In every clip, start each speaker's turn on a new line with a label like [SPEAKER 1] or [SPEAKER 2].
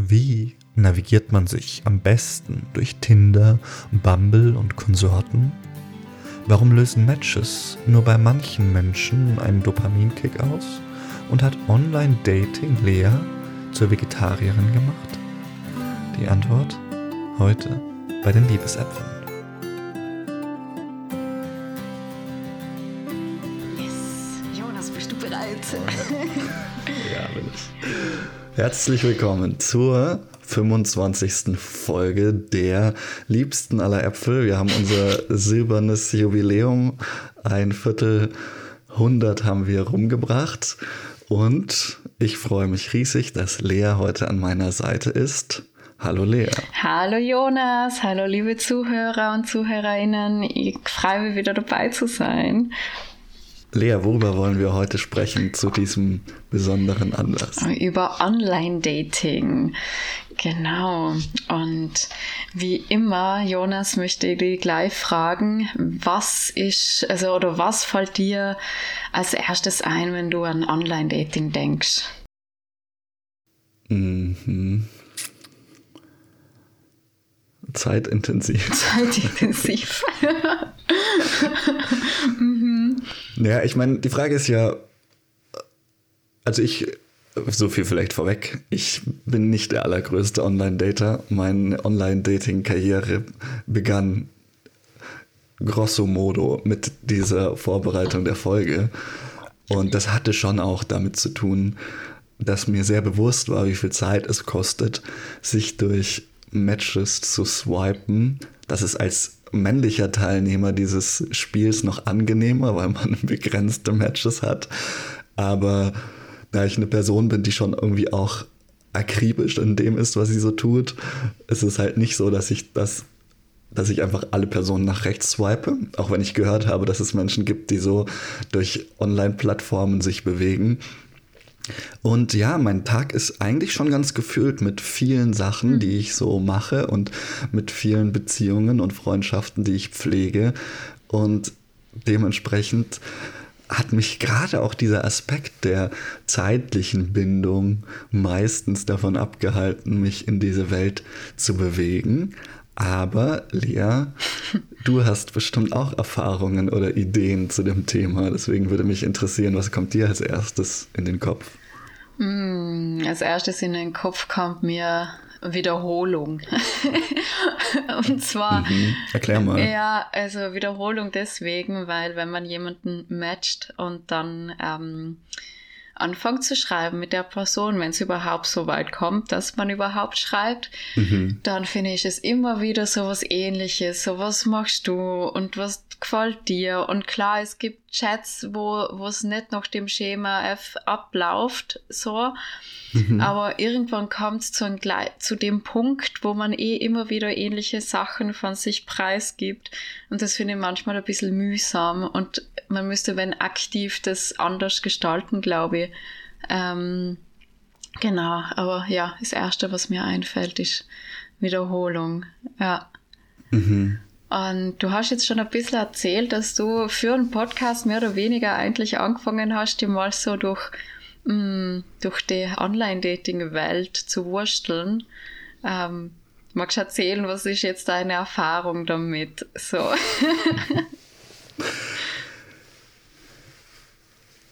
[SPEAKER 1] Wie navigiert man sich am besten durch Tinder, Bumble und Konsorten? Warum lösen Matches nur bei manchen Menschen einen Dopaminkick aus? Und hat Online-Dating Lea zur Vegetarierin gemacht? Die Antwort heute bei den Liebesäpfeln.
[SPEAKER 2] Yes, Jonas, bist du bereit?
[SPEAKER 1] ja, bin ich. Herzlich willkommen zur 25. Folge der liebsten aller Äpfel. Wir haben unser silbernes Jubiläum. Ein Viertel hundert haben wir rumgebracht. Und ich freue mich riesig, dass Lea heute an meiner Seite ist. Hallo Lea.
[SPEAKER 2] Hallo Jonas, hallo liebe Zuhörer und Zuhörerinnen. Ich freue mich wieder dabei zu sein.
[SPEAKER 1] Lea, worüber wollen wir heute sprechen zu diesem besonderen Anlass?
[SPEAKER 2] Über Online-Dating. Genau. Und wie immer, Jonas, möchte ich dich gleich fragen, was ist, also, oder was fällt dir als erstes ein, wenn du an Online-Dating denkst?
[SPEAKER 1] Mhm. Zeitintensiv.
[SPEAKER 2] Zeitintensiv.
[SPEAKER 1] Ja, ich meine, die Frage ist ja, also ich, so viel vielleicht vorweg, ich bin nicht der allergrößte Online-Dater. Meine Online-Dating-Karriere begann grosso modo mit dieser Vorbereitung der Folge. Und das hatte schon auch damit zu tun, dass mir sehr bewusst war, wie viel Zeit es kostet, sich durch Matches zu swipen. Das ist als männlicher Teilnehmer dieses Spiels noch angenehmer, weil man begrenzte Matches hat. Aber da ich eine Person bin, die schon irgendwie auch akribisch in dem ist, was sie so tut, ist es halt nicht so, dass ich das dass ich einfach alle Personen nach rechts swipe, auch wenn ich gehört habe, dass es Menschen gibt, die so durch Online-Plattformen sich bewegen. Und ja, mein Tag ist eigentlich schon ganz gefüllt mit vielen Sachen, die ich so mache und mit vielen Beziehungen und Freundschaften, die ich pflege. Und dementsprechend hat mich gerade auch dieser Aspekt der zeitlichen Bindung meistens davon abgehalten, mich in diese Welt zu bewegen. Aber Lea, du hast bestimmt auch Erfahrungen oder Ideen zu dem Thema. Deswegen würde mich interessieren, was kommt dir als erstes in den Kopf?
[SPEAKER 2] Mm, als erstes in den Kopf kommt mir Wiederholung. und zwar.
[SPEAKER 1] Mhm. Erklär mal.
[SPEAKER 2] Ja, also Wiederholung deswegen, weil wenn man jemanden matcht und dann ähm, anfangen zu schreiben mit der Person, wenn es überhaupt so weit kommt, dass man überhaupt schreibt, mhm. dann finde ich es immer wieder so was ähnliches. So, was machst du und was gefällt dir? Und klar, es gibt Chats, wo es nicht nach dem Schema F abläuft, so. Mhm. Aber irgendwann kommt es zu, zu dem Punkt, wo man eh immer wieder ähnliche Sachen von sich preisgibt. Und das finde ich manchmal ein bisschen mühsam. Und man müsste, wenn aktiv, das anders gestalten, glaube ich. Ähm, genau, aber ja, das Erste, was mir einfällt, ist Wiederholung. Ja. Mhm. Und du hast jetzt schon ein bisschen erzählt, dass du für einen Podcast mehr oder weniger eigentlich angefangen hast, dir mal so durch mh, mm, durch die Online-Dating-Welt zu wursteln. Ähm, magst du erzählen, was ist jetzt deine Erfahrung damit? So.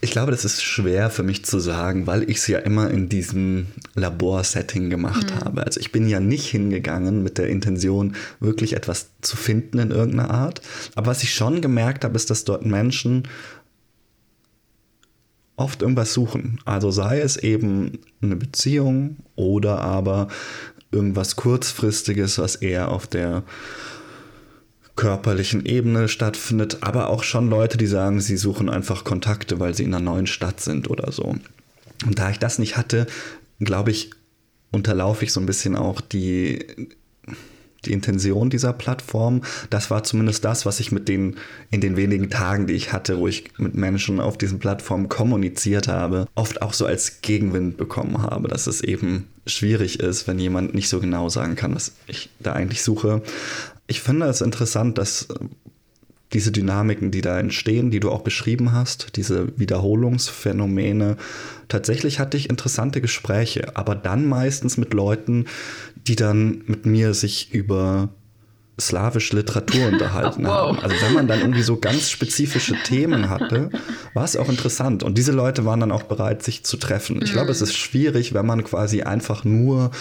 [SPEAKER 1] Ich glaube, das ist schwer für mich zu sagen, weil ich es ja immer in diesem Laborsetting gemacht mhm. habe. Also ich bin ja nicht hingegangen mit der Intention, wirklich etwas zu finden in irgendeiner Art. Aber was ich schon gemerkt habe, ist, dass dort Menschen oft irgendwas suchen. Also sei es eben eine Beziehung oder aber irgendwas kurzfristiges, was eher auf der körperlichen Ebene stattfindet, aber auch schon Leute, die sagen, sie suchen einfach Kontakte, weil sie in einer neuen Stadt sind oder so. Und da ich das nicht hatte, glaube ich, unterlaufe ich so ein bisschen auch die die Intention dieser Plattform. Das war zumindest das, was ich mit den, in den wenigen Tagen, die ich hatte, wo ich mit Menschen auf diesen Plattformen kommuniziert habe, oft auch so als Gegenwind bekommen habe, dass es eben schwierig ist, wenn jemand nicht so genau sagen kann, was ich da eigentlich suche. Ich finde es interessant, dass diese Dynamiken, die da entstehen, die du auch beschrieben hast, diese Wiederholungsphänomene. Tatsächlich hatte ich interessante Gespräche, aber dann meistens mit Leuten, die dann mit mir sich über slawische Literatur unterhalten wow. haben. Also wenn man dann irgendwie so ganz spezifische Themen hatte, war es auch interessant. Und diese Leute waren dann auch bereit, sich zu treffen. Ich glaube, es ist schwierig, wenn man quasi einfach nur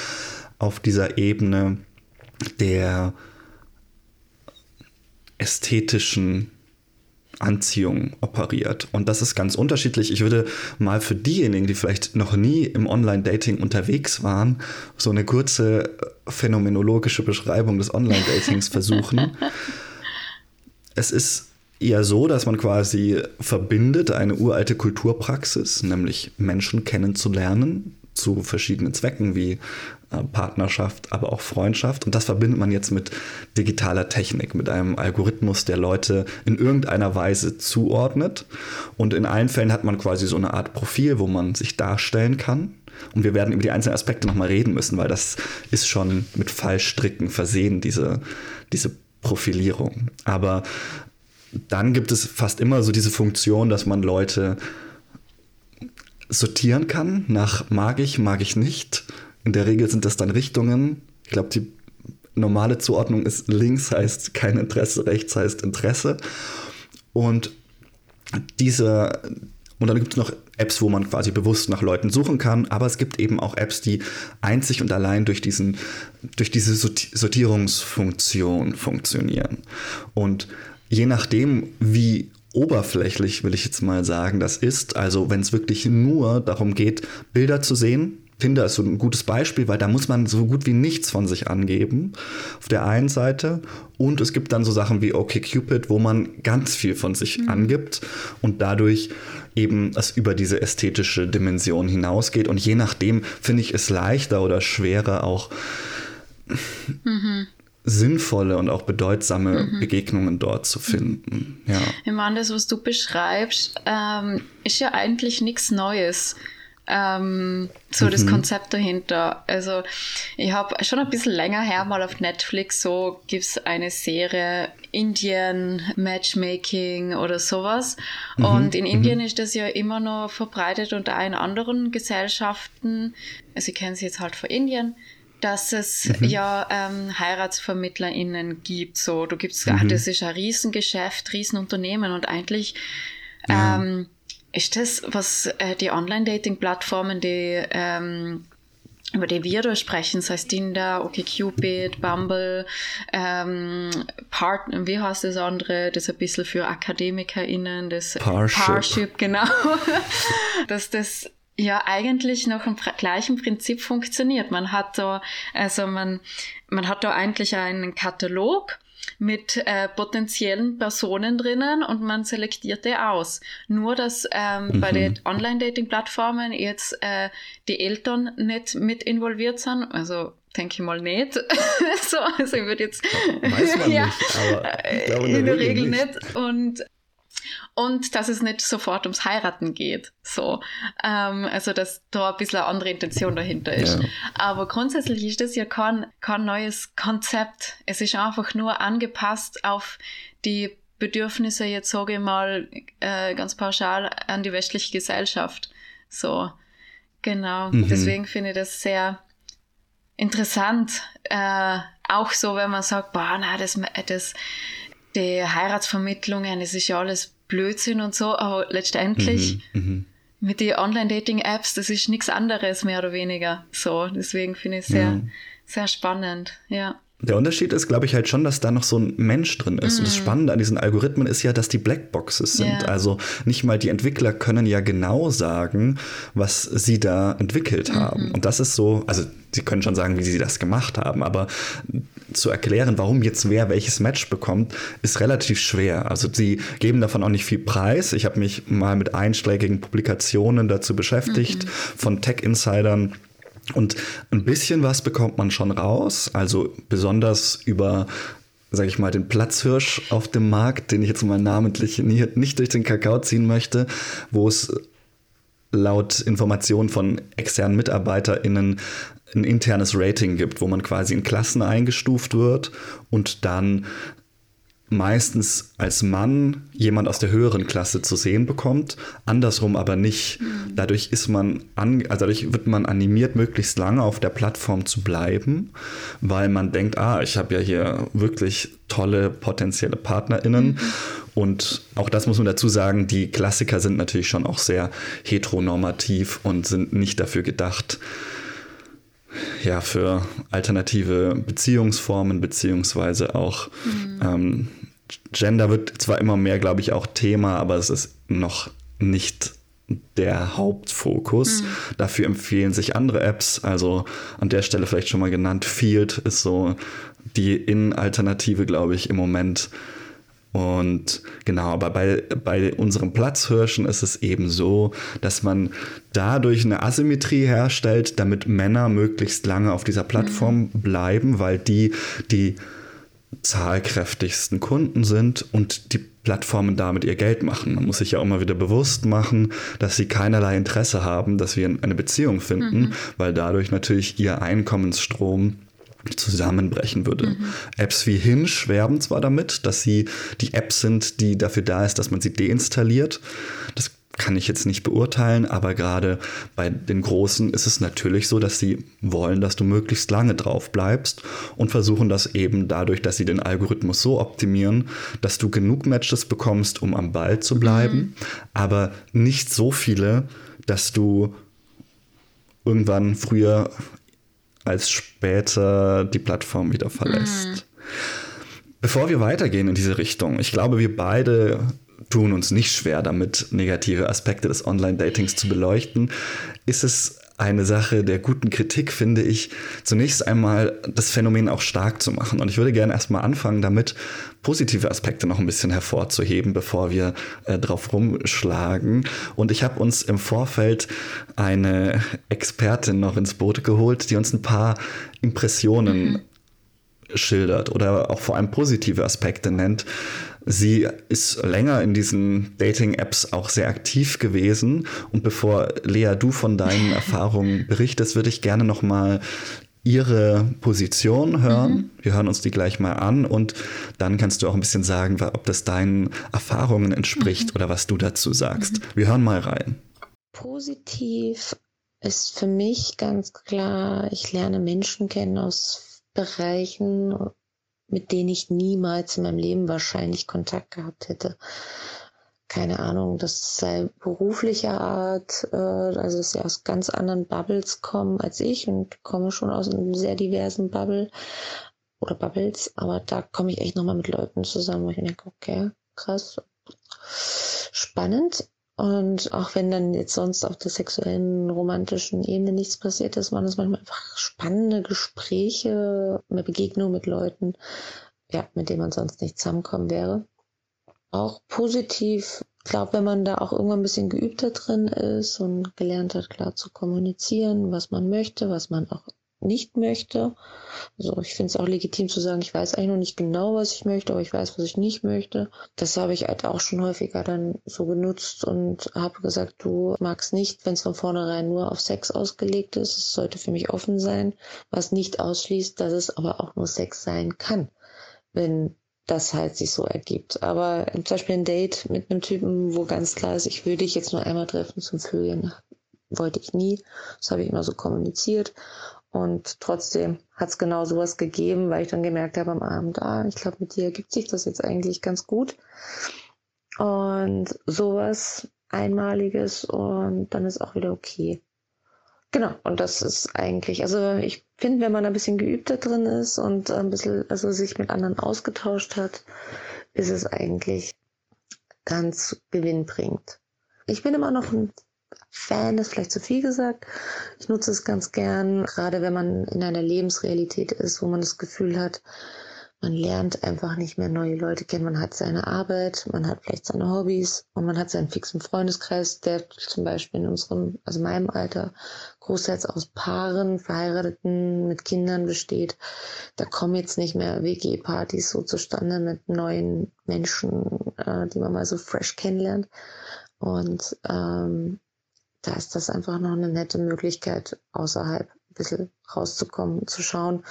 [SPEAKER 1] auf dieser Ebene der ästhetischen Anziehung operiert. Und das ist ganz unterschiedlich. Ich würde mal für diejenigen, die vielleicht noch nie im Online-Dating unterwegs waren, so eine kurze phänomenologische Beschreibung des Online-Datings versuchen. es ist eher so, dass man quasi verbindet eine uralte Kulturpraxis, nämlich Menschen kennenzulernen, zu verschiedenen Zwecken wie äh, Partnerschaft, aber auch Freundschaft. Und das verbindet man jetzt mit digitaler Technik, mit einem Algorithmus, der Leute in irgendeiner Weise zuordnet. Und in allen Fällen hat man quasi so eine Art Profil, wo man sich darstellen kann. Und wir werden über die einzelnen Aspekte nochmal reden müssen, weil das ist schon mit Fallstricken versehen, diese, diese Profilierung. Aber dann gibt es fast immer so diese Funktion, dass man Leute sortieren kann nach mag ich, mag ich nicht. In der Regel sind das dann Richtungen. Ich glaube, die normale Zuordnung ist links heißt kein Interesse, rechts heißt Interesse. Und diese, und dann gibt es noch Apps, wo man quasi bewusst nach Leuten suchen kann, aber es gibt eben auch Apps, die einzig und allein durch, diesen, durch diese Sortierungsfunktion funktionieren. Und je nachdem, wie oberflächlich, will ich jetzt mal sagen, das ist. Also wenn es wirklich nur darum geht, Bilder zu sehen. Tinder ist so ein gutes Beispiel, weil da muss man so gut wie nichts von sich angeben. Auf der einen Seite. Und es gibt dann so Sachen wie OkCupid, wo man ganz viel von sich mhm. angibt und dadurch eben es über diese ästhetische Dimension hinausgeht. Und je nachdem finde ich es leichter oder schwerer auch mhm sinnvolle und auch bedeutsame mhm. Begegnungen dort zu finden. Ja.
[SPEAKER 2] Ich meine, das, was du beschreibst, ähm, ist ja eigentlich nichts Neues. Ähm, so mhm. das Konzept dahinter. Also ich habe schon ein bisschen länger her mal auf Netflix so gibt es eine Serie Indian Matchmaking oder sowas. Mhm. Und in Indien mhm. ist das ja immer noch verbreitet unter allen anderen Gesellschaften. Also ich kenne sie jetzt halt von Indien dass es mhm. ja ähm, HeiratsvermittlerInnen gibt. So, du gibst, mhm. das ist ein Riesengeschäft, Riesenunternehmen und eigentlich ja. ähm, ist das, was äh, die Online-Dating-Plattformen, die ähm, über die wir da sprechen, sei es Tinder, OkCupid, Bumble, ähm, Part, wie heißt das andere, das ein bisschen für AkademikerInnen, das
[SPEAKER 1] Parship,
[SPEAKER 2] Parship genau, dass das ja eigentlich noch im gleichen Prinzip funktioniert. Man hat da, also man, man hat da eigentlich einen Katalog mit äh, potenziellen Personen drinnen und man selektiert die aus. Nur, dass ähm, mhm. bei den Online-Dating-Plattformen jetzt äh, die Eltern nicht mit involviert sind, also denke ich mal nicht. so, also ich würde jetzt.
[SPEAKER 1] Weiß man ja, nicht, aber ich glaube in,
[SPEAKER 2] in der Regel nicht. nicht. Und und dass es nicht sofort ums Heiraten geht. So. Ähm, also, dass da ein bisschen eine andere Intention dahinter ist. Ja. Aber grundsätzlich ist das ja kein, kein neues Konzept. Es ist einfach nur angepasst auf die Bedürfnisse, jetzt sage ich mal, äh, ganz pauschal an die westliche Gesellschaft. So. Genau. Mhm. Deswegen finde ich das sehr interessant. Äh, auch so, wenn man sagt, boah, na, das, das, die Heiratsvermittlungen, es ist ja alles Blödsinn und so, aber letztendlich mhm, mhm. mit den Online-Dating-Apps, das ist nichts anderes, mehr oder weniger. So, deswegen finde ich es sehr, ja. sehr spannend, ja.
[SPEAKER 1] Der Unterschied ist, glaube ich, halt schon, dass da noch so ein Mensch drin ist. Mm. Und das mhm. Spannende an diesen Algorithmen ist ja, dass die Blackboxes sind. Yeah. Also nicht mal die Entwickler können ja genau sagen, was sie da entwickelt mm haben. Und das ist so, also sie können schon sagen, wie sie das gemacht haben, aber zu erklären, warum jetzt wer welches Match bekommt, ist relativ schwer. Also sie geben davon auch nicht viel Preis. Ich habe mich mal mit einschlägigen Publikationen dazu beschäftigt, mhm. von Tech-Insidern. Und ein bisschen was bekommt man schon raus, also besonders über sage ich mal, den Platzhirsch auf dem Markt, den ich jetzt mal namentlich nicht durch den Kakao ziehen möchte, wo es laut Informationen von externen MitarbeiterInnen ein internes Rating gibt, wo man quasi in Klassen eingestuft wird und dann meistens als Mann jemand aus der höheren Klasse zu sehen bekommt, andersrum aber nicht. Mhm. Dadurch ist man an, also dadurch wird man animiert, möglichst lange auf der Plattform zu bleiben, weil man denkt, ah, ich habe ja hier wirklich tolle potenzielle PartnerInnen. Mhm. Und auch das muss man dazu sagen, die Klassiker sind natürlich schon auch sehr heteronormativ und sind nicht dafür gedacht, ja, für alternative Beziehungsformen, beziehungsweise auch mhm. ähm, Gender wird zwar immer mehr, glaube ich, auch Thema, aber es ist noch nicht der Hauptfokus. Mhm. Dafür empfehlen sich andere Apps. Also an der Stelle vielleicht schon mal genannt. Field ist so die In-Alternative, glaube ich, im Moment. Und genau, aber bei, bei unseren Platzhirschen ist es eben so, dass man dadurch eine Asymmetrie herstellt, damit Männer möglichst lange auf dieser Plattform mhm. bleiben, weil die die zahlkräftigsten Kunden sind und die Plattformen damit ihr Geld machen. Man muss sich ja auch mal wieder bewusst machen, dass sie keinerlei Interesse haben, dass wir eine Beziehung finden, mhm. weil dadurch natürlich ihr Einkommensstrom zusammenbrechen würde. Mhm. Apps wie Hinge werben zwar damit, dass sie die Apps sind, die dafür da ist, dass man sie deinstalliert. Das kann ich jetzt nicht beurteilen, aber gerade bei den Großen ist es natürlich so, dass sie wollen, dass du möglichst lange drauf bleibst und versuchen das eben dadurch, dass sie den Algorithmus so optimieren, dass du genug Matches bekommst, um am Ball zu bleiben, mhm. aber nicht so viele, dass du irgendwann früher als später die Plattform wieder verlässt. Mhm. Bevor wir weitergehen in diese Richtung, ich glaube, wir beide tun uns nicht schwer damit, negative Aspekte des Online-Datings zu beleuchten, ist es eine Sache der guten Kritik, finde ich, zunächst einmal das Phänomen auch stark zu machen. Und ich würde gerne erstmal anfangen damit, positive Aspekte noch ein bisschen hervorzuheben, bevor wir äh, drauf rumschlagen. Und ich habe uns im Vorfeld eine Expertin noch ins Boot geholt, die uns ein paar Impressionen mhm. schildert oder auch vor allem positive Aspekte nennt, Sie ist länger in diesen Dating-Apps auch sehr aktiv gewesen. Und bevor Lea, du von deinen Erfahrungen berichtest, würde ich gerne nochmal ihre Position hören. Mhm. Wir hören uns die gleich mal an und dann kannst du auch ein bisschen sagen, ob das deinen Erfahrungen entspricht mhm. oder was du dazu sagst. Mhm. Wir hören mal rein.
[SPEAKER 3] Positiv ist für mich ganz klar, ich lerne Menschen kennen aus Bereichen mit denen ich niemals in meinem Leben wahrscheinlich Kontakt gehabt hätte. Keine Ahnung, das sei beruflicher Art, äh, also dass sie aus ganz anderen Bubbles kommen als ich und komme schon aus einem sehr diversen Bubble oder Bubbles, aber da komme ich echt nochmal mit Leuten zusammen, wo ich denke, okay, krass, spannend. Und auch wenn dann jetzt sonst auf der sexuellen, romantischen Ebene nichts passiert ist, waren es manchmal einfach spannende Gespräche, eine Begegnung mit Leuten, ja, mit denen man sonst nicht zusammenkommen wäre. Auch positiv, ich glaube, wenn man da auch irgendwann ein bisschen geübter drin ist und gelernt hat, klar zu kommunizieren, was man möchte, was man auch nicht möchte. Also ich finde es auch legitim zu sagen, ich weiß eigentlich noch nicht genau, was ich möchte, aber ich weiß, was ich nicht möchte. Das habe ich halt auch schon häufiger dann so genutzt und habe gesagt, du magst nicht, wenn es von vornherein nur auf Sex ausgelegt ist. Es sollte für mich offen sein, was nicht ausschließt, dass es aber auch nur Sex sein kann, wenn das halt sich so ergibt. Aber zum Beispiel ein Date mit einem Typen, wo ganz klar ist, ich würde dich jetzt nur einmal treffen zum Vögeln, wollte ich nie. Das habe ich immer so kommuniziert. Und trotzdem hat es genau sowas gegeben, weil ich dann gemerkt habe am Abend, ah, ich glaube, mit dir ergibt sich das jetzt eigentlich ganz gut. Und sowas Einmaliges und dann ist auch wieder okay. Genau, und das ist eigentlich, also ich finde, wenn man ein bisschen geübter drin ist und ein bisschen, also sich mit anderen ausgetauscht hat, ist es eigentlich ganz gewinnbringend. Ich bin immer noch ein Fan ist vielleicht zu viel gesagt. Ich nutze es ganz gern, gerade wenn man in einer Lebensrealität ist, wo man das Gefühl hat, man lernt einfach nicht mehr neue Leute kennen. Man hat seine Arbeit, man hat vielleicht seine Hobbys und man hat seinen fixen Freundeskreis, der zum Beispiel in unserem, also meinem Alter, großteils aus Paaren, Verheirateten mit Kindern besteht. Da kommen jetzt nicht mehr WG-Partys so zustande mit neuen Menschen, äh, die man mal so fresh kennenlernt. Und ähm, da ist das einfach noch eine nette Möglichkeit, außerhalb ein bisschen rauszukommen, zu schauen.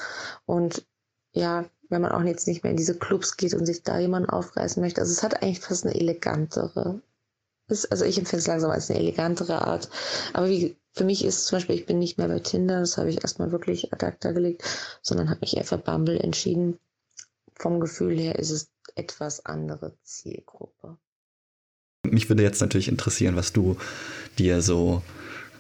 [SPEAKER 3] Und ja, wenn man auch jetzt nicht mehr in diese Clubs geht und sich da jemanden aufreißen möchte. Also es hat eigentlich fast eine elegantere, ist, also ich empfinde es langsam als eine elegantere Art. Aber wie, für mich ist zum Beispiel, ich bin nicht mehr bei Tinder, das habe ich erstmal wirklich ad acta gelegt, sondern habe mich eher für Bumble entschieden. Vom Gefühl her ist es etwas andere Zielgruppe.
[SPEAKER 1] Mich würde jetzt natürlich interessieren, was du dir so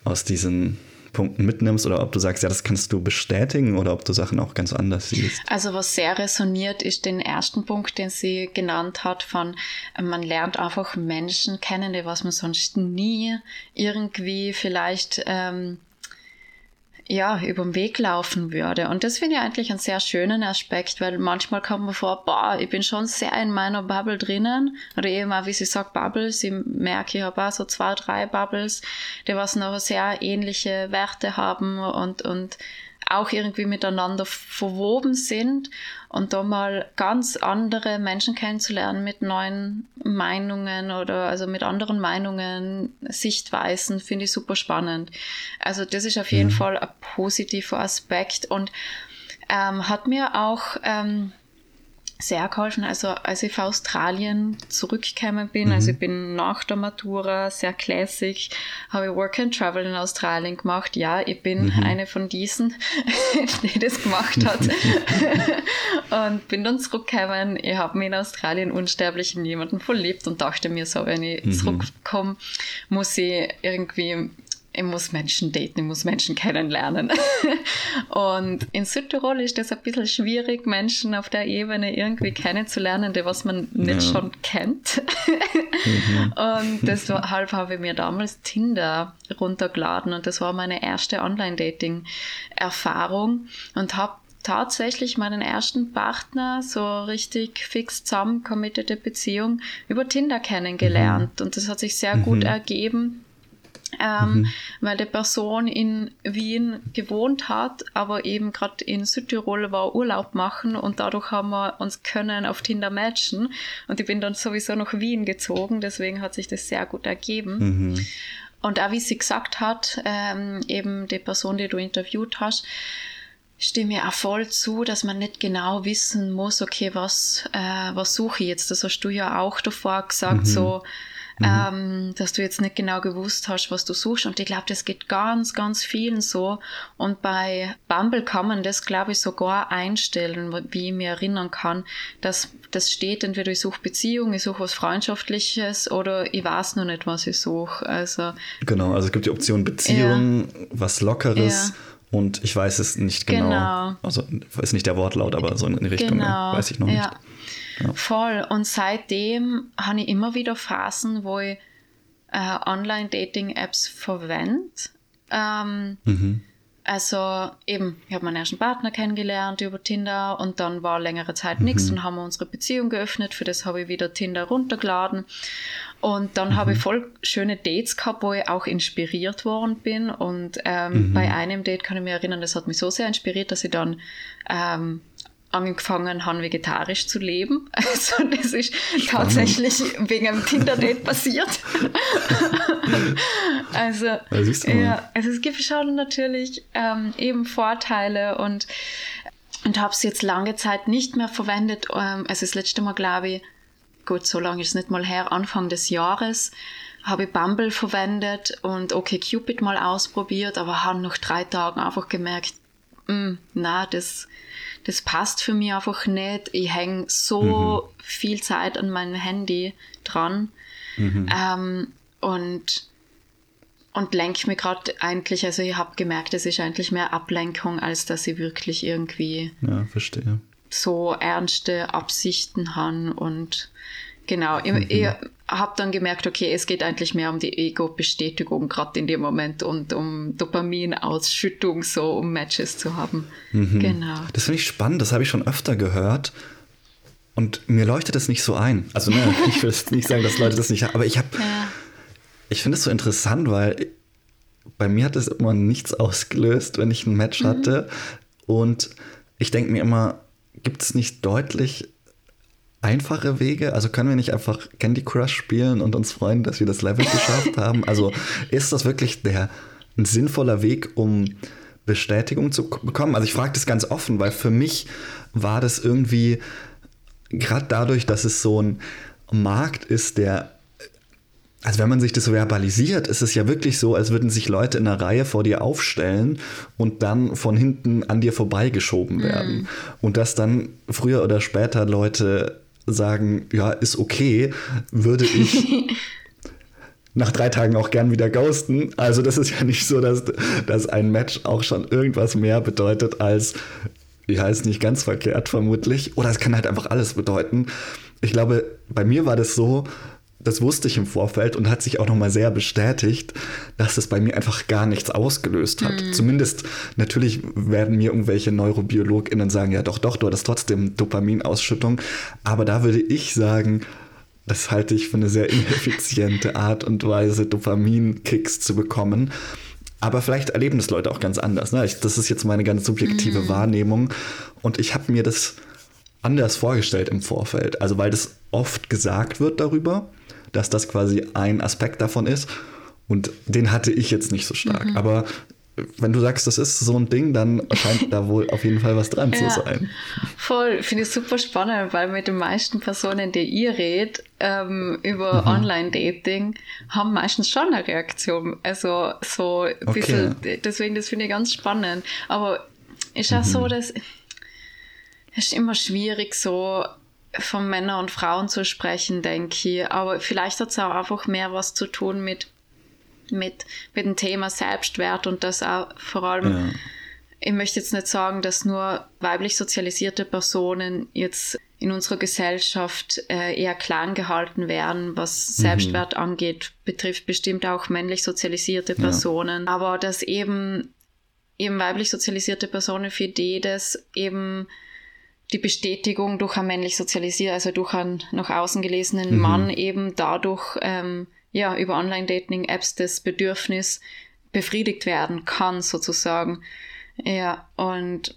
[SPEAKER 1] aus diesen Punkten mitnimmst oder ob du sagst, ja, das kannst du bestätigen oder ob du Sachen auch ganz anders siehst.
[SPEAKER 2] Also was sehr resoniert, ist den ersten Punkt, den sie genannt hat, von man lernt einfach Menschen kennen, die was man sonst nie irgendwie vielleicht ähm, ja, über den Weg laufen würde. Und das finde ich eigentlich einen sehr schönen Aspekt, weil manchmal kommt man vor, boah, ich bin schon sehr in meiner Bubble drinnen. Oder eben auch, wie sie sagt, Bubbles. Ich merke, ich habe auch so zwei, drei Bubbles, die was noch sehr ähnliche Werte haben und, und auch irgendwie miteinander verwoben sind und da mal ganz andere Menschen kennenzulernen mit neuen Meinungen oder also mit anderen Meinungen, Sichtweisen, finde ich super spannend. Also das ist auf jeden mhm. Fall ein positiver Aspekt und ähm, hat mir auch ähm, sehr geholfen. Also als ich von Australien zurückgekommen bin, also mhm. also ich bin nach der Matura sehr classic, habe ich Work and Travel in Australien gemacht. Ja, ich bin mhm. eine von diesen, die das gemacht hat. und bin dann zurückgekommen. Ich habe mich in Australien unsterblich in jemanden verliebt und dachte mir so, wenn ich mhm. zurückkomme, muss ich irgendwie ich muss Menschen daten, ich muss Menschen kennenlernen. und in Südtirol ist das ein bisschen schwierig, Menschen auf der Ebene irgendwie kennenzulernen, die was man nicht ja. schon kennt. mhm. Und deshalb habe ich mir damals Tinder runtergeladen und das war meine erste Online-Dating-Erfahrung und habe tatsächlich meinen ersten Partner, so richtig fix zusammen committete Beziehung, über Tinder kennengelernt. Mhm. Und das hat sich sehr mhm. gut ergeben ähm, mhm. weil die Person in Wien gewohnt hat, aber eben gerade in Südtirol war Urlaub machen und dadurch haben wir uns können auf Tinder matchen und ich bin dann sowieso nach Wien gezogen, deswegen hat sich das sehr gut ergeben. Mhm. Und auch wie sie gesagt hat, ähm, eben die Person, die du interviewt hast, stimme ich auch voll zu, dass man nicht genau wissen muss, okay, was, äh, was suche ich jetzt? Das hast du ja auch davor gesagt, mhm. so mhm. ähm, dass du jetzt nicht genau gewusst hast, was du suchst. Und ich glaube, das geht ganz, ganz vielen so. Und bei Bumble kann man das, glaube ich, sogar einstellen, wie ich mir erinnern kann, dass das steht, entweder ich suche Beziehung, ich suche was Freundschaftliches oder ich weiß noch nicht, was ich suche. Also,
[SPEAKER 1] genau, also es gibt die Option Beziehung, ja. was Lockeres. Ja. Und ich weiß es nicht genau. genau. Also ist nicht der Wortlaut, aber so in die Richtung genau. weiß ich noch nicht. Ja.
[SPEAKER 2] Voll. Und seitdem habe ich immer wieder Phasen, wo ich äh, Online-Dating-Apps verwende. Ähm, mhm. Also eben, ich habe meinen ersten Partner kennengelernt über Tinder und dann war längere Zeit mhm. nichts und haben wir unsere Beziehung geöffnet. Für das habe ich wieder Tinder runtergeladen. Und dann mhm. habe ich voll schöne Dates gehabt, wo ich auch inspiriert worden bin. Und ähm, mhm. bei einem Date kann ich mich erinnern, das hat mich so sehr inspiriert, dass ich dann ähm, angefangen haben, vegetarisch zu leben. Also das ist Spannend. tatsächlich wegen einem Tinder-Date passiert. also, ja, also es gibt schon natürlich ähm, eben Vorteile und, und habe es jetzt lange Zeit nicht mehr verwendet. Ähm, also das letzte Mal, glaube ich, gut, so lange ist es nicht mal her, Anfang des Jahres, habe ich Bumble verwendet und okay Cupid mal ausprobiert, aber habe nach drei Tagen einfach gemerkt, mm, na, das das passt für mich einfach nicht. Ich hänge so mhm. viel Zeit an meinem Handy dran mhm. ähm, und, und lenke mir gerade eigentlich, also ich habe gemerkt, es ist eigentlich mehr Ablenkung, als dass ich wirklich irgendwie
[SPEAKER 1] ja, verstehe.
[SPEAKER 2] so ernste Absichten habe und Genau, ich, mhm. ich habe dann gemerkt, okay, es geht eigentlich mehr um die Ego-Bestätigung gerade in dem Moment und um Dopaminausschüttung, so um Matches zu haben.
[SPEAKER 1] Mhm. Genau. Das finde ich spannend, das habe ich schon öfter gehört. Und mir leuchtet das nicht so ein. Also ne, ich will nicht sagen, dass Leute das nicht haben, aber ich habe, ja. ich finde es so interessant, weil bei mir hat es immer nichts ausgelöst, wenn ich ein Match mhm. hatte. Und ich denke mir immer, gibt es nicht deutlich einfache Wege? Also können wir nicht einfach Candy Crush spielen und uns freuen, dass wir das Level geschafft haben? Also ist das wirklich der ein sinnvoller Weg, um Bestätigung zu bekommen. Also ich frage das ganz offen, weil für mich war das irgendwie gerade dadurch, dass es so ein Markt ist, der also wenn man sich das verbalisiert, ist es ja wirklich so, als würden sich Leute in einer Reihe vor dir aufstellen und dann von hinten an dir vorbeigeschoben werden. Mm. Und dass dann früher oder später Leute sagen, ja, ist okay, würde ich nach drei Tagen auch gern wieder ghosten. Also das ist ja nicht so, dass, dass ein Match auch schon irgendwas mehr bedeutet als, ja, ist nicht ganz verkehrt vermutlich. Oder es kann halt einfach alles bedeuten. Ich glaube, bei mir war das so, das wusste ich im Vorfeld und hat sich auch nochmal sehr bestätigt, dass es bei mir einfach gar nichts ausgelöst hat. Mhm. Zumindest natürlich werden mir irgendwelche NeurobiologInnen sagen, ja doch, doch, du hattest trotzdem Dopaminausschüttung. Aber da würde ich sagen, das halte ich für eine sehr ineffiziente Art und Weise, Dopaminkicks zu bekommen. Aber vielleicht erleben das Leute auch ganz anders. Ne? Ich, das ist jetzt meine ganz subjektive mm. Wahrnehmung. Und ich habe mir das anders vorgestellt im Vorfeld. Also weil das oft gesagt wird darüber, dass das quasi ein Aspekt davon ist. Und den hatte ich jetzt nicht so stark. Mhm. Aber wenn du sagst, das ist so ein Ding, dann scheint da wohl auf jeden Fall was dran ja, zu sein.
[SPEAKER 2] Voll, finde ich super spannend, weil mit den meisten Personen, die ihr redet ähm, über mhm. Online-Dating, haben meistens schon eine Reaktion. Also so ein okay. bisschen, deswegen, das finde ich ganz spannend. Aber ist auch mhm. so, dass es ist immer schwierig, so von Männern und Frauen zu sprechen, denke ich. Aber vielleicht hat es auch einfach mehr was zu tun mit mit, mit dem Thema Selbstwert und das auch vor allem, ja. ich möchte jetzt nicht sagen, dass nur weiblich sozialisierte Personen jetzt in unserer Gesellschaft äh, eher klein gehalten werden, was mhm. Selbstwert angeht, betrifft bestimmt auch männlich sozialisierte Personen, ja. aber dass eben eben weiblich sozialisierte Personen für die das eben die Bestätigung durch einen männlich sozialisierten, also durch einen nach außen gelesenen mhm. Mann eben dadurch ähm, ja, über Online-Dating-Apps das Bedürfnis befriedigt werden kann, sozusagen. Ja, und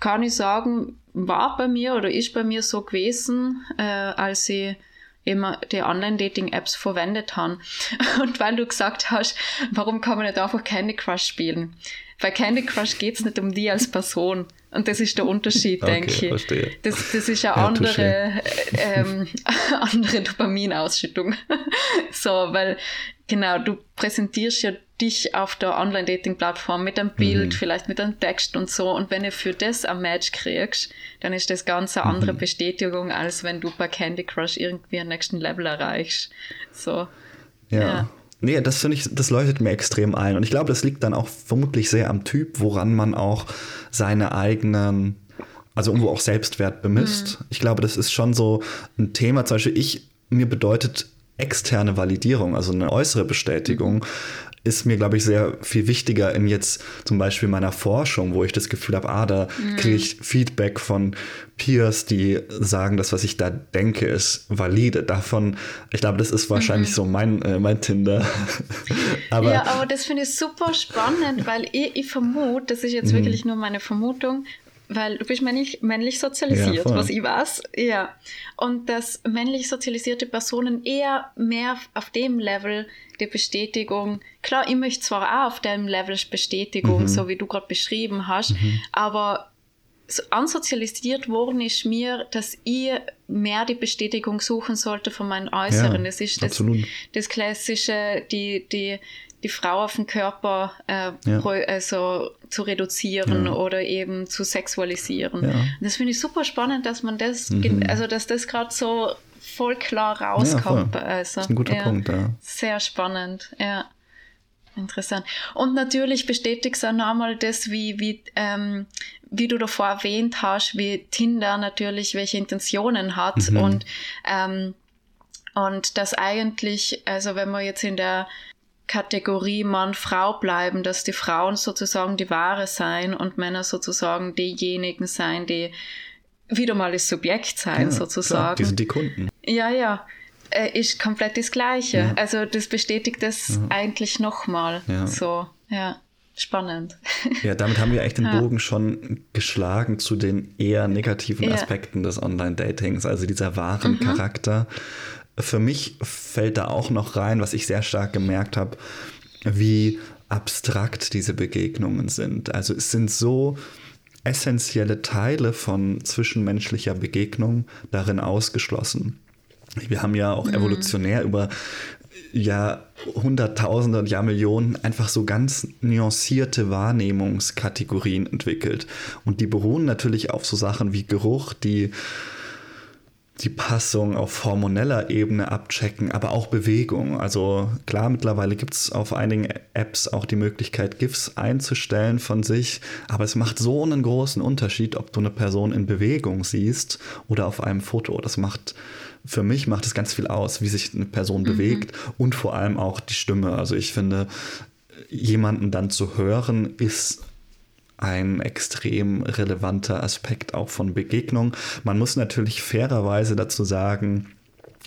[SPEAKER 2] kann ich sagen, war bei mir oder ist bei mir so gewesen, äh, als ich immer die Online-Dating-Apps verwendet habe. Und weil du gesagt hast, warum kann man nicht einfach Candy Crush spielen? Bei Candy Crush geht es nicht um die als Person. Und das ist der Unterschied, okay, denke ich. Verstehe. Das, das ist eine ja, andere, ähm, andere Dopaminausschüttung. so, weil, genau, du präsentierst ja dich auf der Online-Dating-Plattform mit einem Bild, mhm. vielleicht mit einem Text und so. Und wenn du für das ein Match kriegst, dann ist das ganz eine andere mhm. Bestätigung, als wenn du bei Candy Crush irgendwie einen nächsten Level erreichst. So.
[SPEAKER 1] ja. ja. Nee, das finde ich, das leuchtet mir extrem ein. Und ich glaube, das liegt dann auch vermutlich sehr am Typ, woran man auch seine eigenen, also irgendwo auch Selbstwert bemisst. Mhm. Ich glaube, das ist schon so ein Thema. Zum Beispiel, ich, mir bedeutet externe Validierung, also eine äußere Bestätigung, ist mir, glaube ich, sehr viel wichtiger in jetzt zum Beispiel meiner Forschung, wo ich das Gefühl habe, ah, da mhm. kriege ich Feedback von Peers, die sagen, das, was ich da denke, ist valide. Davon, ich glaube, das ist wahrscheinlich mhm. so mein, äh, mein Tinder.
[SPEAKER 2] aber, ja, aber das finde ich super spannend, weil ich, ich vermute, das ist jetzt mhm. wirklich nur meine Vermutung, weil du bist männlich, männlich sozialisiert, ja, was ich weiß. Ja. Und dass männlich sozialisierte Personen eher mehr auf dem Level der Bestätigung, klar, ich möchte zwar auch auf dem Level Bestätigung, mhm. so wie du gerade beschrieben hast, mhm. aber so ansozialisiert worden ist mir, dass ich mehr die Bestätigung suchen sollte von meinen Äußeren. Ja, das ist das, das klassische, die, die, die Frau auf den Körper äh, ja. also zu reduzieren ja. oder eben zu sexualisieren. Ja. Das finde ich super spannend, dass man das, mhm. also dass das gerade so voll klar rauskommt. Ja, also, das ist ein guter Punkt, ja. Sehr spannend, ja. Interessant. Und natürlich bestätigt es auch nochmal das, wie, wie, ähm, wie du davor erwähnt hast, wie Tinder natürlich welche Intentionen hat mhm. und, ähm, und das eigentlich, also wenn man jetzt in der Kategorie Mann-Frau bleiben, dass die Frauen sozusagen die Ware sein und Männer sozusagen diejenigen sein, die wieder mal das Subjekt sein, ja, sozusagen. Klar,
[SPEAKER 1] die sind die Kunden.
[SPEAKER 2] Ja, ja. Äh, ist komplett das Gleiche. Ja. Also das bestätigt das ja. eigentlich nochmal. So, ja. Spannend.
[SPEAKER 1] Ja, damit haben wir echt den Bogen schon geschlagen zu den eher negativen Aspekten des Online-Datings, also dieser wahren mhm. Charakter. Für mich fällt da auch noch rein, was ich sehr stark gemerkt habe, wie abstrakt diese Begegnungen sind. Also es sind so essentielle Teile von zwischenmenschlicher Begegnung darin ausgeschlossen. Wir haben ja auch mhm. evolutionär über Jahrhunderttausende und Jahrmillionen einfach so ganz nuancierte Wahrnehmungskategorien entwickelt. Und die beruhen natürlich auf so Sachen wie Geruch, die die Passung auf hormoneller Ebene abchecken, aber auch Bewegung. Also klar, mittlerweile gibt es auf einigen Apps auch die Möglichkeit, GIFs einzustellen von sich, aber es macht so einen großen Unterschied, ob du eine Person in Bewegung siehst oder auf einem Foto. Das macht für mich macht es ganz viel aus, wie sich eine Person mhm. bewegt und vor allem auch die Stimme. Also ich finde, jemanden dann zu hören, ist ein extrem relevanter Aspekt auch von Begegnung. Man muss natürlich fairerweise dazu sagen,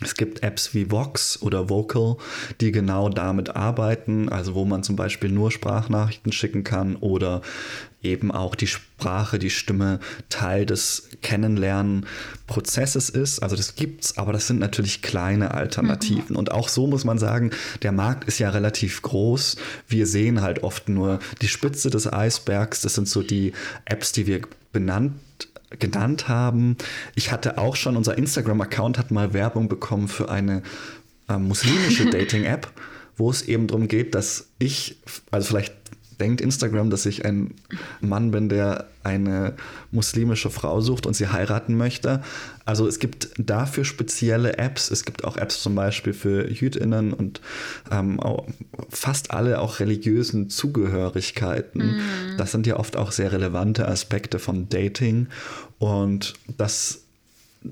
[SPEAKER 1] es gibt Apps wie Vox oder Vocal, die genau damit arbeiten, also wo man zum Beispiel nur Sprachnachrichten schicken kann oder eben auch die Sprache, die Stimme Teil des Kennenlernprozesses ist. Also das gibt's, aber das sind natürlich kleine Alternativen. Mhm. Und auch so muss man sagen, der Markt ist ja relativ groß. Wir sehen halt oft nur die Spitze des Eisbergs. Das sind so die Apps, die wir benannt genannt haben. Ich hatte auch schon, unser Instagram-Account hat mal Werbung bekommen für eine äh, muslimische Dating-App, wo es eben darum geht, dass ich, also vielleicht denkt Instagram, dass ich ein Mann bin, der eine muslimische Frau sucht und sie heiraten möchte. Also es gibt dafür spezielle Apps. Es gibt auch Apps zum Beispiel für Jüdinnen und ähm, fast alle auch religiösen Zugehörigkeiten. Mm. Das sind ja oft auch sehr relevante Aspekte von Dating. Und das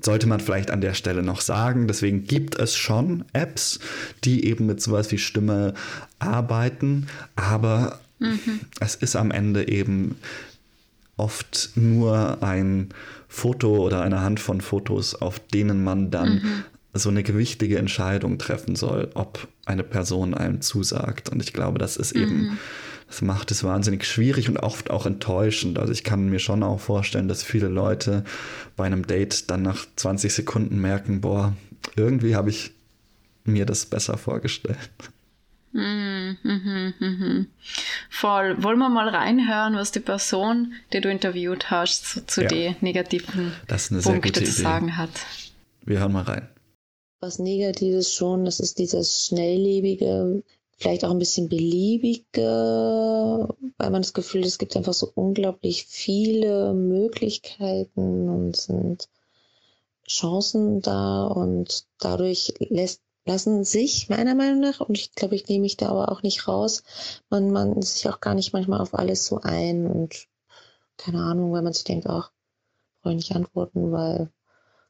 [SPEAKER 1] sollte man vielleicht an der Stelle noch sagen. Deswegen gibt es schon Apps, die eben mit sowas wie Stimme arbeiten, aber Mhm. Es ist am Ende eben oft nur ein Foto oder eine Hand von Fotos, auf denen man dann mhm. so eine gewichtige Entscheidung treffen soll, ob eine Person einem zusagt. Und ich glaube, das ist eben, mhm. das macht es wahnsinnig schwierig und oft auch enttäuschend. Also ich kann mir schon auch vorstellen, dass viele Leute bei einem Date dann nach 20 Sekunden merken, boah, irgendwie habe ich mir das besser vorgestellt.
[SPEAKER 2] Mhm, mhm, mhm. Voll. Wollen wir mal reinhören, was die Person, die du interviewt hast, zu, zu ja. den negativen Punkten zu sagen hat?
[SPEAKER 1] Wir hören mal rein.
[SPEAKER 3] Was Negatives schon, das ist dieses schnelllebige, vielleicht auch ein bisschen beliebige, weil man das Gefühl hat, es gibt einfach so unglaublich viele Möglichkeiten und sind Chancen da und dadurch lässt lassen sich meiner Meinung nach, und ich glaube, ich nehme mich da aber auch nicht raus, man, man sich auch gar nicht manchmal auf alles so ein. Und keine Ahnung, weil man sich denkt, ach, brauche ich nicht antworten, weil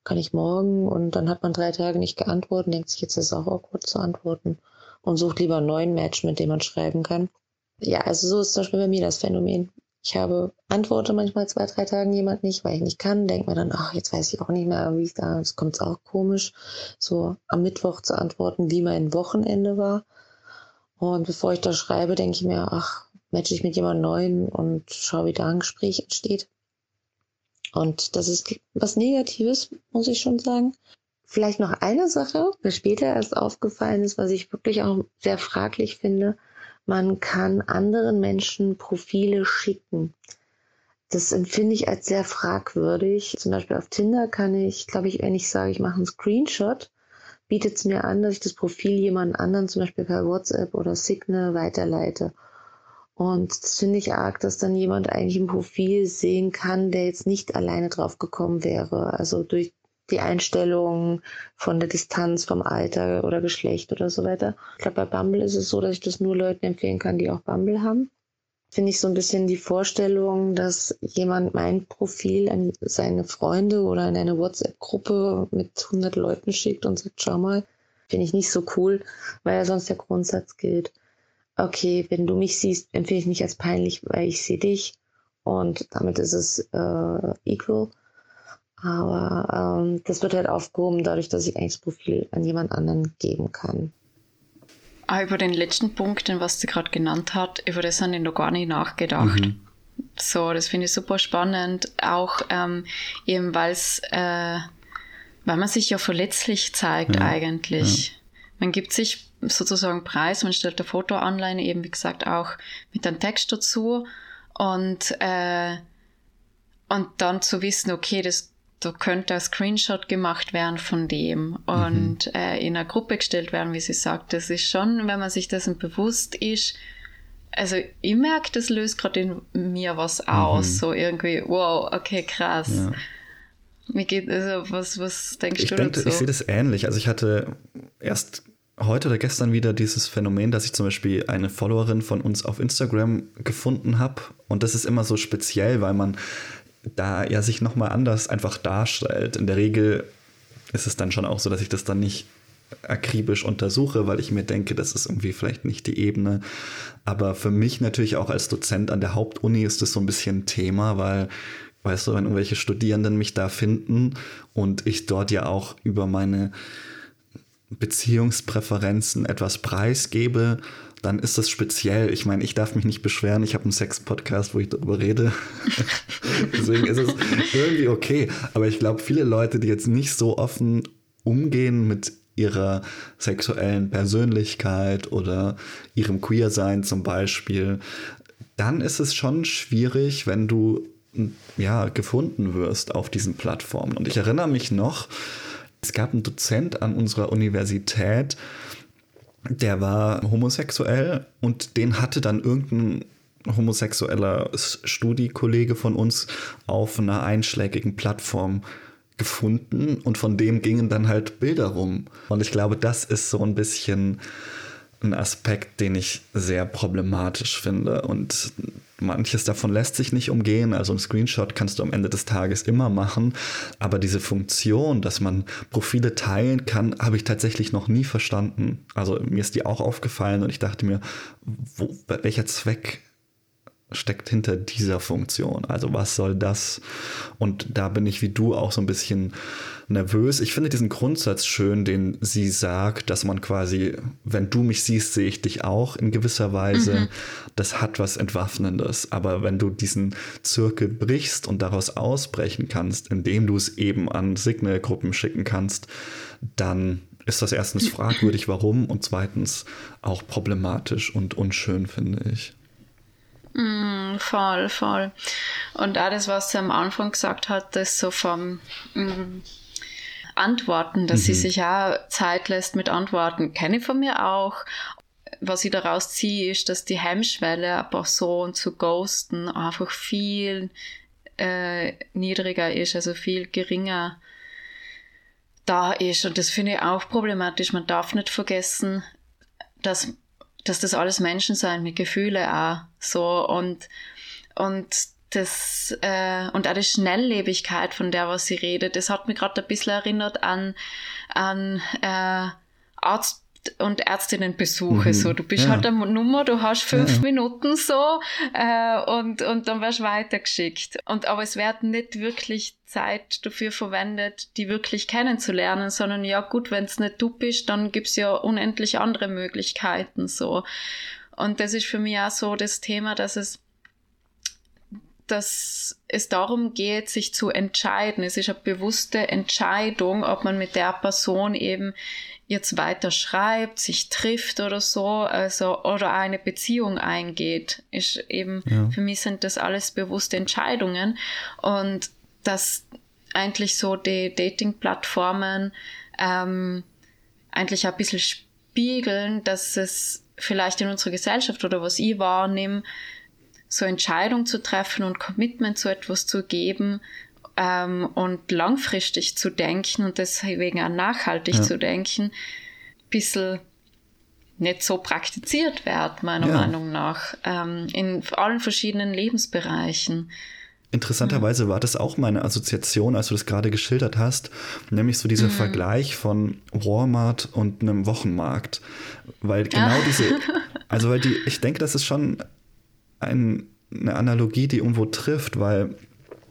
[SPEAKER 3] kann ich morgen? Und dann hat man drei Tage nicht geantwortet, denkt sich, jetzt ist es auch awkward zu antworten. Und sucht lieber einen neuen Match, mit dem man schreiben kann. Ja, also so ist zum Beispiel bei mir das Phänomen. Ich habe antworte manchmal zwei, drei Tagen jemand nicht, weil ich nicht kann. Denke mir dann, ach, jetzt weiß ich auch nicht mehr, wie es da, es kommt auch komisch, so am Mittwoch zu antworten, wie mein Wochenende war. Und bevor ich da schreibe, denke ich mir, ach, matche ich mit jemand Neuen und schaue, wie da ein Gespräch entsteht. Und das ist was Negatives, muss ich schon sagen. Vielleicht noch eine Sache, mir später erst aufgefallen ist, was ich wirklich auch sehr fraglich finde. Man kann anderen Menschen Profile schicken. Das empfinde ich als sehr fragwürdig. Zum Beispiel auf Tinder kann ich, glaube ich, wenn ich sage, ich mache einen Screenshot, bietet es mir an, dass ich das Profil jemand anderen, zum Beispiel per WhatsApp oder Signal, weiterleite. Und das finde ich arg, dass dann jemand eigentlich ein Profil sehen kann, der jetzt nicht alleine drauf gekommen wäre. Also durch die Einstellung von der Distanz, vom Alter oder Geschlecht oder so weiter. Ich glaube, bei Bumble ist es so, dass ich das nur Leuten empfehlen kann, die auch Bumble haben. Finde ich so ein bisschen die Vorstellung, dass jemand mein Profil an seine Freunde oder in eine WhatsApp-Gruppe mit 100 Leuten schickt und sagt, schau mal, finde ich nicht so cool, weil ja sonst der Grundsatz gilt. Okay, wenn du mich siehst, empfehle ich mich als peinlich, weil ich sehe dich und damit ist es äh, equal. Aber ähm, das wird halt aufgehoben dadurch, dass ich eigentlich das Profil an jemand anderen geben kann.
[SPEAKER 2] Ah, über den letzten Punkt, den was sie gerade genannt hat, über das habe ich noch gar nicht nachgedacht. Mhm. So, das finde ich super spannend. Auch ähm, eben, weil es, äh, weil man sich ja verletzlich zeigt ja. eigentlich. Ja. Man gibt sich sozusagen Preis. Man stellt ein Foto online, eben wie gesagt auch mit einem Text dazu und, äh, und dann zu wissen, okay, das da könnte ein Screenshot gemacht werden von dem und mhm. äh, in eine Gruppe gestellt werden, wie sie sagt. Das ist schon, wenn man sich dessen bewusst ist, also ich merke, das löst gerade in mir was aus, mhm. so irgendwie, wow, okay, krass. Ja. Wie geht, also was, was denkst
[SPEAKER 1] ich
[SPEAKER 2] du
[SPEAKER 1] denke, dazu? Ich sehe das ähnlich. Also ich hatte erst heute oder gestern wieder dieses Phänomen, dass ich zum Beispiel eine Followerin von uns auf Instagram gefunden habe. Und das ist immer so speziell, weil man da ja sich nochmal anders einfach darstellt. In der Regel ist es dann schon auch so, dass ich das dann nicht akribisch untersuche, weil ich mir denke, das ist irgendwie vielleicht nicht die Ebene. Aber für mich natürlich auch als Dozent an der Hauptuni ist das so ein bisschen Thema, weil, weißt du, wenn irgendwelche Studierenden mich da finden und ich dort ja auch über meine Beziehungspräferenzen etwas preisgebe, dann ist das speziell. Ich meine, ich darf mich nicht beschweren. Ich habe einen Sex-Podcast, wo ich darüber rede. Deswegen ist es irgendwie okay. Aber ich glaube, viele Leute, die jetzt nicht so offen umgehen mit ihrer sexuellen Persönlichkeit oder ihrem Queersein zum Beispiel, dann ist es schon schwierig, wenn du ja gefunden wirst auf diesen Plattformen. Und ich erinnere mich noch, es gab einen Dozent an unserer Universität, der war homosexuell und den hatte dann irgendein homosexueller Studiekollege von uns auf einer einschlägigen Plattform gefunden und von dem gingen dann halt Bilder rum. Und ich glaube, das ist so ein bisschen ein Aspekt, den ich sehr problematisch finde. Und manches davon lässt sich nicht umgehen. Also ein Screenshot kannst du am Ende des Tages immer machen. Aber diese Funktion, dass man Profile teilen kann, habe ich tatsächlich noch nie verstanden. Also mir ist die auch aufgefallen und ich dachte mir, wo, welcher Zweck steckt hinter dieser Funktion? Also was soll das? Und da bin ich wie du auch so ein bisschen nervös. Ich finde diesen Grundsatz schön, den sie sagt, dass man quasi, wenn du mich siehst, sehe ich dich auch in gewisser Weise. Mhm. Das hat was Entwaffnendes. Aber wenn du diesen Zirkel brichst und daraus ausbrechen kannst, indem du es eben an Signalgruppen schicken kannst, dann ist das erstens fragwürdig, warum und zweitens auch problematisch und unschön, finde ich.
[SPEAKER 2] Mm, voll, voll. Und alles, was sie am Anfang gesagt hat, das so vom mm, Antworten, dass mhm. sie sich auch Zeit lässt mit Antworten, kenne ich von mir auch. Was ich daraus ziehe, ist, dass die Hemmschwelle, eine Person zu ghosten, einfach viel äh, niedriger ist, also viel geringer da ist. Und das finde ich auch problematisch. Man darf nicht vergessen, dass dass das alles Menschen sein mit Gefühlen auch so. Und und das äh, und auch die Schnelllebigkeit von der was sie redet das hat mich gerade ein bisschen erinnert an an äh, Arzt und Ärztinnenbesuche. Mhm. So, du bist ja. halt eine Nummer, du hast fünf ja. Minuten so äh, und, und dann wirst du weitergeschickt. Und aber es wird nicht wirklich Zeit dafür verwendet, die wirklich kennenzulernen, sondern ja gut, wenn es nicht du bist, dann gibt's ja unendlich andere Möglichkeiten so. Und das ist für mich auch so das Thema, dass es dass es darum geht, sich zu entscheiden. Es ist eine bewusste Entscheidung, ob man mit der Person eben jetzt weiter schreibt, sich trifft oder so, also oder eine Beziehung eingeht, ist eben ja. für mich sind das alles bewusste Entscheidungen und dass eigentlich so die Dating-Plattformen ähm, eigentlich ein bisschen spiegeln, dass es vielleicht in unserer Gesellschaft oder was ich wahrnehme, so Entscheidung zu treffen und Commitment zu etwas zu geben, ähm, und langfristig zu denken und deswegen auch nachhaltig ja. zu denken, ein bisschen nicht so praktiziert wird, meiner ja. Meinung nach, ähm, in allen verschiedenen Lebensbereichen.
[SPEAKER 1] Interessanterweise war das auch meine Assoziation, als du das gerade geschildert hast, nämlich so dieser mhm. Vergleich von Walmart und einem Wochenmarkt. Weil genau ja. diese, also weil die, ich denke, das ist schon ein, eine Analogie, die irgendwo trifft, weil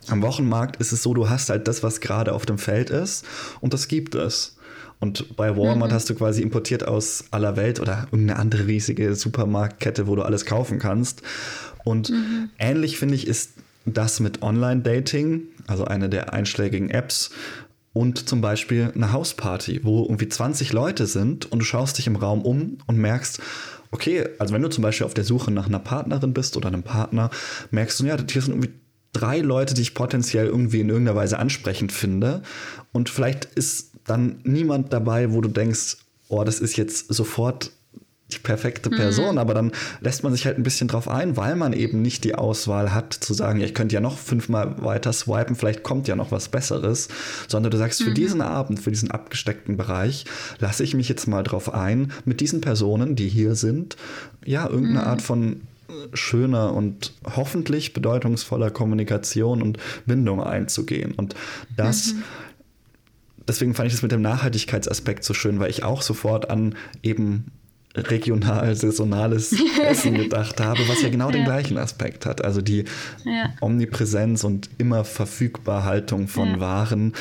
[SPEAKER 1] am Wochenmarkt ist es so, du hast halt das, was gerade auf dem Feld ist und das gibt es. Und bei Walmart mhm. hast du quasi importiert aus aller Welt oder irgendeine andere riesige Supermarktkette, wo du alles kaufen kannst. Und mhm. ähnlich finde ich ist das mit Online-Dating, also eine der einschlägigen Apps. und zum Beispiel eine Hausparty, wo irgendwie 20 Leute sind und du schaust dich im Raum um und merkst, okay, also wenn du zum Beispiel auf der Suche nach einer Partnerin bist oder einem Partner, merkst du, ja, hier sind irgendwie drei Leute, die ich potenziell irgendwie in irgendeiner Weise ansprechend finde. Und vielleicht ist dann niemand dabei, wo du denkst, oh, das ist jetzt sofort die perfekte Person, mhm. aber dann lässt man sich halt ein bisschen drauf ein, weil man eben nicht die Auswahl hat, zu sagen, ja, ich könnte ja noch fünfmal weiter swipen, vielleicht kommt ja noch was Besseres, sondern du sagst, mhm. für diesen Abend, für diesen abgesteckten Bereich, lasse ich mich jetzt mal drauf ein, mit diesen Personen, die hier sind, ja, irgendeine mhm. Art von schöner und hoffentlich bedeutungsvoller Kommunikation und Bindung einzugehen. Und das mhm deswegen fand ich das mit dem Nachhaltigkeitsaspekt so schön, weil ich auch sofort an eben regional, saisonales Essen gedacht habe, was ja genau ja. den gleichen Aspekt hat. Also die ja. Omnipräsenz und immer verfügbar Haltung von ja. Waren,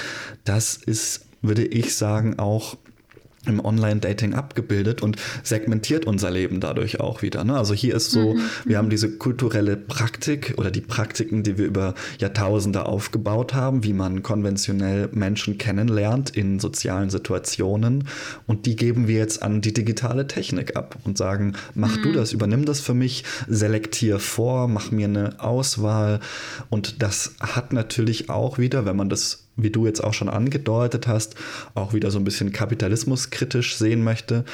[SPEAKER 1] das ist, würde ich sagen, auch im Online-Dating abgebildet und segmentiert unser Leben dadurch auch wieder. Ne? Also hier ist so, mhm. wir haben diese kulturelle Praktik oder die Praktiken, die wir über Jahrtausende aufgebaut haben, wie man konventionell Menschen kennenlernt in sozialen Situationen und die geben wir jetzt an die digitale Technik ab und sagen, mach mhm. du das, übernimm das für mich, selektier vor, mach mir eine Auswahl und das hat natürlich auch wieder, wenn man das wie du jetzt auch schon angedeutet hast, auch wieder so ein bisschen kapitalismuskritisch sehen möchte,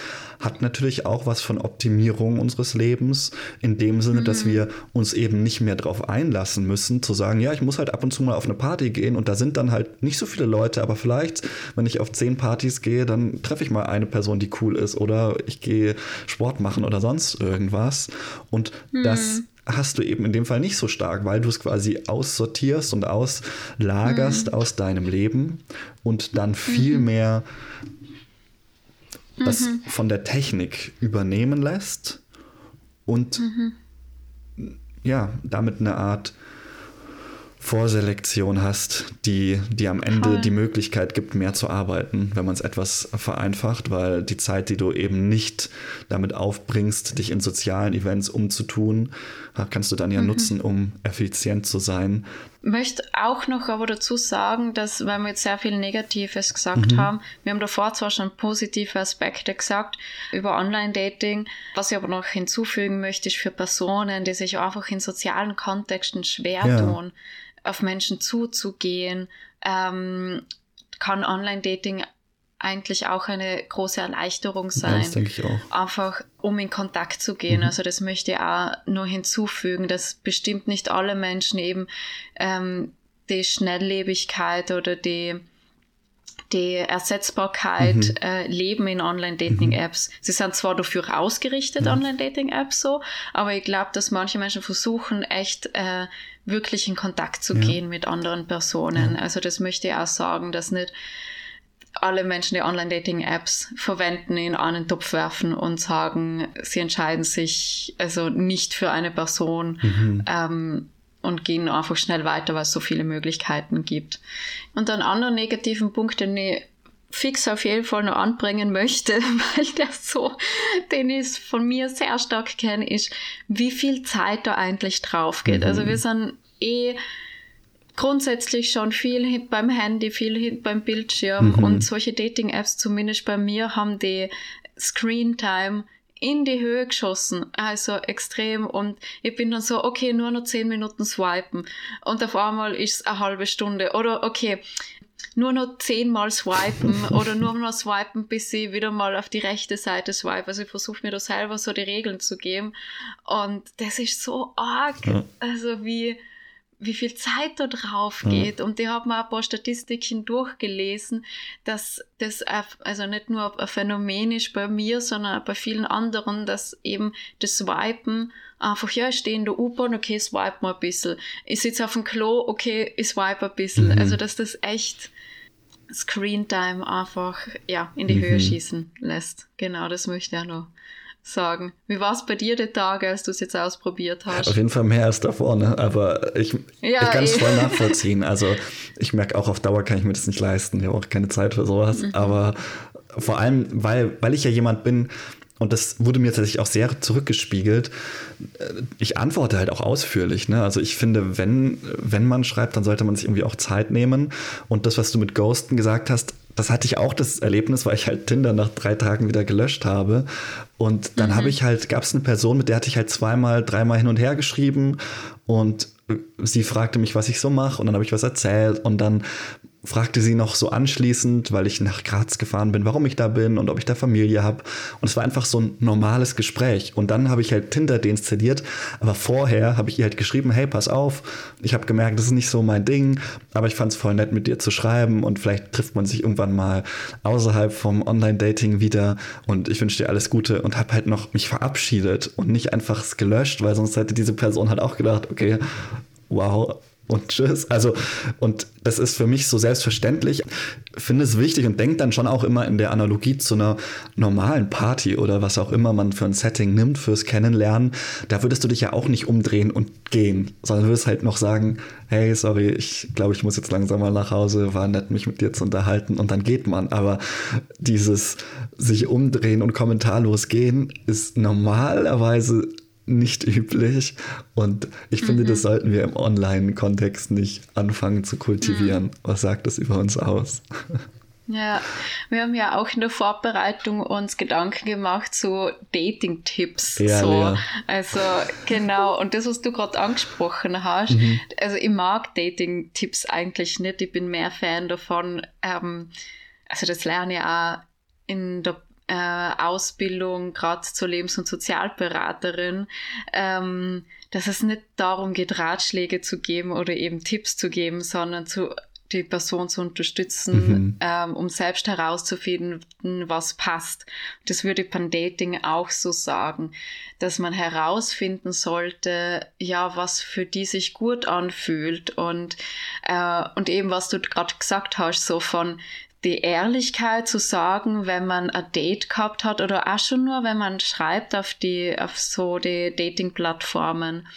[SPEAKER 1] hat natürlich auch was von Optimierung unseres Lebens, in dem Sinne, mhm. dass wir uns eben nicht mehr darauf einlassen müssen, zu sagen, ja, ich muss halt ab und zu mal auf eine Party gehen und da sind dann halt nicht so viele Leute, aber vielleicht, wenn ich auf zehn Partys gehe, dann treffe ich mal eine Person, die cool ist oder ich gehe Sport machen oder sonst irgendwas. Und mhm. das hast du eben in dem Fall nicht so stark, weil du es quasi aussortierst und auslagerst mhm. aus deinem Leben und dann viel mhm. mehr das mhm. von der Technik übernehmen lässt und mhm. ja, damit eine Art Vorselektion hast, die, die am Ende Voll. die Möglichkeit gibt, mehr zu arbeiten, wenn man es etwas vereinfacht, weil die Zeit, die du eben nicht damit aufbringst, dich in sozialen Events umzutun, kannst du dann ja mhm. nutzen, um effizient zu sein.
[SPEAKER 2] Möchte auch noch aber dazu sagen, dass, weil wir jetzt sehr viel Negatives gesagt mhm. haben, wir haben davor zwar schon positive Aspekte gesagt über Online-Dating, was ich aber noch hinzufügen möchte, ist für Personen, die sich einfach in sozialen Kontexten schwer ja. tun, auf Menschen zuzugehen, ähm, kann Online-Dating eigentlich auch eine große Erleichterung sein. Ja, das
[SPEAKER 1] denke ich auch.
[SPEAKER 2] Einfach um in Kontakt zu gehen. Mhm. Also das möchte ich auch nur hinzufügen, dass bestimmt nicht alle Menschen eben ähm, die Schnelllebigkeit oder die die Ersetzbarkeit mhm. äh, leben in Online-Dating-Apps. Mhm. Sie sind zwar dafür ausgerichtet, ja. Online-Dating-Apps so, aber ich glaube, dass manche Menschen versuchen, echt äh, wirklich in Kontakt zu ja. gehen mit anderen Personen. Ja. Also das möchte ich auch sagen, dass nicht alle Menschen, die Online-Dating-Apps verwenden, in einen Topf werfen und sagen, sie entscheiden sich also nicht für eine Person. Mhm. Ähm, und gehen einfach schnell weiter, weil es so viele Möglichkeiten gibt. Und einen anderen negativen Punkt, den ich fix auf jeden Fall noch anbringen möchte, weil der so, den ich von mir sehr stark kenne, ist, wie viel Zeit da eigentlich drauf geht. Mhm. Also wir sind eh grundsätzlich schon viel beim Handy, viel beim Bildschirm mhm. und solche Dating-Apps, zumindest bei mir, haben die Screen Time in die Höhe geschossen, also extrem. Und ich bin dann so, okay, nur noch zehn Minuten swipen. Und auf einmal ist es eine halbe Stunde. Oder okay, nur noch zehnmal swipen oder nur noch swipen, bis ich wieder mal auf die rechte Seite swipe. Also ich versuche mir da selber so die Regeln zu geben. Und das ist so arg. Ja. Also wie wie viel Zeit da drauf geht. Mhm. Und ich habe mir ein paar Statistiken durchgelesen, dass das also nicht nur ein Phänomen ist bei mir, sondern bei vielen anderen, dass eben das Swipen einfach, ja, ich stehe in der U-Bahn, okay, swipe mal ein bisschen. Ich sitze auf dem Klo, okay, ich swipe ein bisschen. Mhm. Also, dass das echt Screen Time einfach, ja, in die mhm. Höhe schießen lässt. Genau, das möchte ich auch noch sagen. Wie war es bei dir die Tage, als du es jetzt ausprobiert hast?
[SPEAKER 1] Auf jeden Fall mehr als davor, ne? aber ich, ja, ich kann es eh. voll nachvollziehen. Also ich merke auch, auf Dauer kann ich mir das nicht leisten. Ich habe auch keine Zeit für sowas. Mhm. Aber vor allem, weil, weil ich ja jemand bin, und das wurde mir tatsächlich auch sehr zurückgespiegelt. Ich antworte halt auch ausführlich. Ne? Also ich finde, wenn, wenn man schreibt, dann sollte man sich irgendwie auch Zeit nehmen. Und das, was du mit Ghosten gesagt hast, das hatte ich auch das Erlebnis, weil ich halt Tinder nach drei Tagen wieder gelöscht habe. Und dann mhm. habe ich halt, gab es eine Person, mit der hatte ich halt zweimal, dreimal hin und her geschrieben und sie fragte mich, was ich so mache und dann habe ich was erzählt und dann fragte sie noch so anschließend, weil ich nach Graz gefahren bin, warum ich da bin und ob ich da Familie habe. Und es war einfach so ein normales Gespräch. Und dann habe ich halt Tinder deinstalliert. Aber vorher habe ich ihr halt geschrieben, hey, pass auf. Ich habe gemerkt, das ist nicht so mein Ding. Aber ich fand es voll nett, mit dir zu schreiben. Und vielleicht trifft man sich irgendwann mal außerhalb vom Online-Dating wieder. Und ich wünsche dir alles Gute. Und habe halt noch mich verabschiedet und nicht einfach gelöscht, weil sonst hätte diese Person halt auch gedacht, okay, wow, und tschüss. Also, und das ist für mich so selbstverständlich. Finde es wichtig und denke dann schon auch immer in der Analogie zu einer normalen Party oder was auch immer man für ein Setting nimmt fürs Kennenlernen. Da würdest du dich ja auch nicht umdrehen und gehen, sondern würdest halt noch sagen, hey, sorry, ich glaube, ich muss jetzt langsam mal nach Hause, war nett, mich mit dir zu unterhalten und dann geht man. Aber dieses sich umdrehen und kommentarlos gehen ist normalerweise nicht üblich. Und ich finde, mhm. das sollten wir im Online-Kontext nicht anfangen zu kultivieren. Mhm. Was sagt das über uns aus?
[SPEAKER 2] Ja, wir haben ja auch in der Vorbereitung uns Gedanken gemacht zu Dating-Tipps.
[SPEAKER 1] Ja,
[SPEAKER 2] so.
[SPEAKER 1] Ja.
[SPEAKER 2] Also genau, und das, was du gerade angesprochen hast, mhm. also ich mag Dating-Tipps eigentlich nicht. Ich bin mehr Fan davon. Ähm, also das lerne ich auch in der äh, Ausbildung, gerade zur Lebens- und Sozialberaterin, ähm, dass es nicht darum geht, Ratschläge zu geben oder eben Tipps zu geben, sondern zu die Person zu unterstützen, mhm. ähm, um selbst herauszufinden, was passt. Das würde ich beim Dating auch so sagen, dass man herausfinden sollte, ja, was für die sich gut anfühlt und, äh, und eben, was du gerade gesagt hast, so von, die Ehrlichkeit zu sagen, wenn man ein Date gehabt hat oder auch schon nur, wenn man schreibt auf die, auf so die Dating-Plattformen,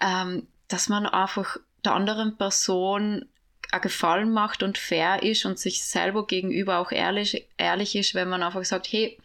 [SPEAKER 2] ähm, dass man einfach der anderen Person ein Gefallen macht und fair ist und sich selber gegenüber auch ehrlich, ehrlich ist, wenn man einfach sagt, hey,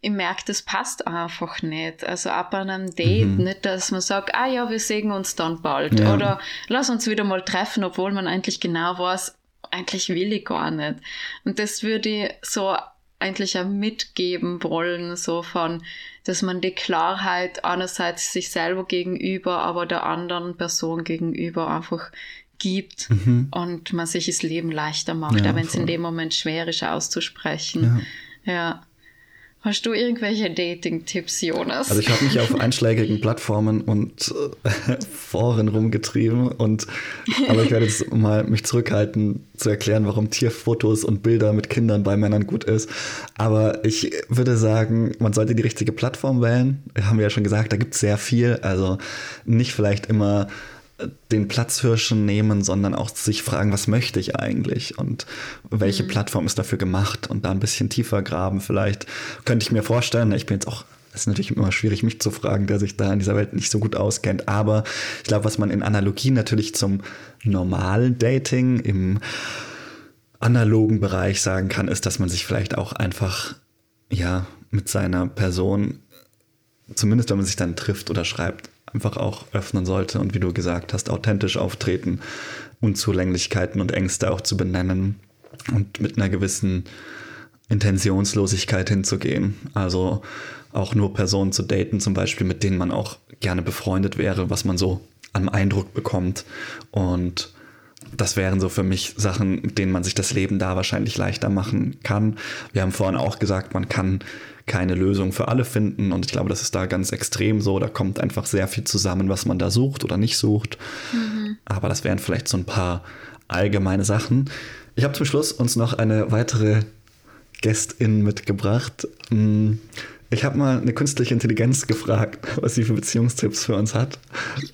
[SPEAKER 2] ich merke, das passt einfach nicht. Also ab einem Date, mhm. nicht, dass man sagt, ah ja, wir sehen uns dann bald. Ja. Oder lass uns wieder mal treffen, obwohl man eigentlich genau weiß, eigentlich will ich gar nicht. Und das würde ich so eigentlich auch mitgeben wollen, so von, dass man die Klarheit einerseits sich selber gegenüber, aber der anderen Person gegenüber einfach gibt mhm. und man sich das Leben leichter macht, ja, auch wenn es in dem Moment schwer ist auszusprechen. Ja. ja. Hast du irgendwelche Dating-Tipps, Jonas?
[SPEAKER 1] Also ich habe mich auf einschlägigen Plattformen und äh, Foren rumgetrieben und aber ich werde jetzt mal mich zurückhalten zu erklären, warum Tierfotos und Bilder mit Kindern bei Männern gut ist. Aber ich würde sagen, man sollte die richtige Plattform wählen. Haben wir ja schon gesagt, da gibt es sehr viel. Also nicht vielleicht immer den Platzhirschen nehmen, sondern auch sich fragen, was möchte ich eigentlich und welche mhm. Plattform ist dafür gemacht und da ein bisschen tiefer graben. Vielleicht könnte ich mir vorstellen, ich bin jetzt auch es ist natürlich immer schwierig, mich zu fragen, der sich da in dieser Welt nicht so gut auskennt. Aber ich glaube, was man in Analogie natürlich zum normalen Dating im analogen Bereich sagen kann, ist, dass man sich vielleicht auch einfach, ja, mit seiner Person, zumindest wenn man sich dann trifft oder schreibt, einfach auch öffnen sollte und wie du gesagt hast, authentisch auftreten, Unzulänglichkeiten und Ängste auch zu benennen und mit einer gewissen Intentionslosigkeit hinzugehen. Also auch nur Personen zu daten, zum Beispiel, mit denen man auch gerne befreundet wäre, was man so an Eindruck bekommt. Und das wären so für mich Sachen, mit denen man sich das Leben da wahrscheinlich leichter machen kann. Wir haben vorhin auch gesagt, man kann keine Lösung für alle finden. Und ich glaube, das ist da ganz extrem so. Da kommt einfach sehr viel zusammen, was man da sucht oder nicht sucht. Mhm. Aber das wären vielleicht so ein paar allgemeine Sachen. Ich habe zum Schluss uns noch eine weitere Gästin mitgebracht. Hm, ich habe mal eine künstliche Intelligenz gefragt, was sie für Beziehungstipps für uns hat.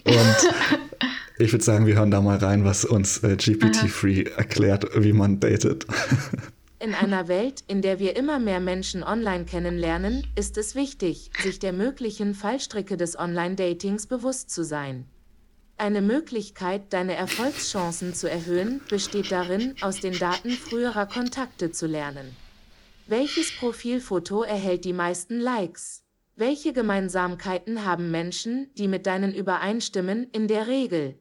[SPEAKER 1] Und ich würde sagen, wir hören da mal rein, was uns äh, GPT-Free erklärt, wie man datet.
[SPEAKER 4] In einer Welt, in der wir immer mehr Menschen online kennenlernen, ist es wichtig, sich der möglichen Fallstricke des Online-Datings bewusst zu sein. Eine Möglichkeit, deine Erfolgschancen zu erhöhen, besteht darin, aus den Daten früherer Kontakte zu lernen. Welches Profilfoto erhält die meisten Likes? Welche Gemeinsamkeiten haben Menschen, die mit deinen übereinstimmen, in der Regel?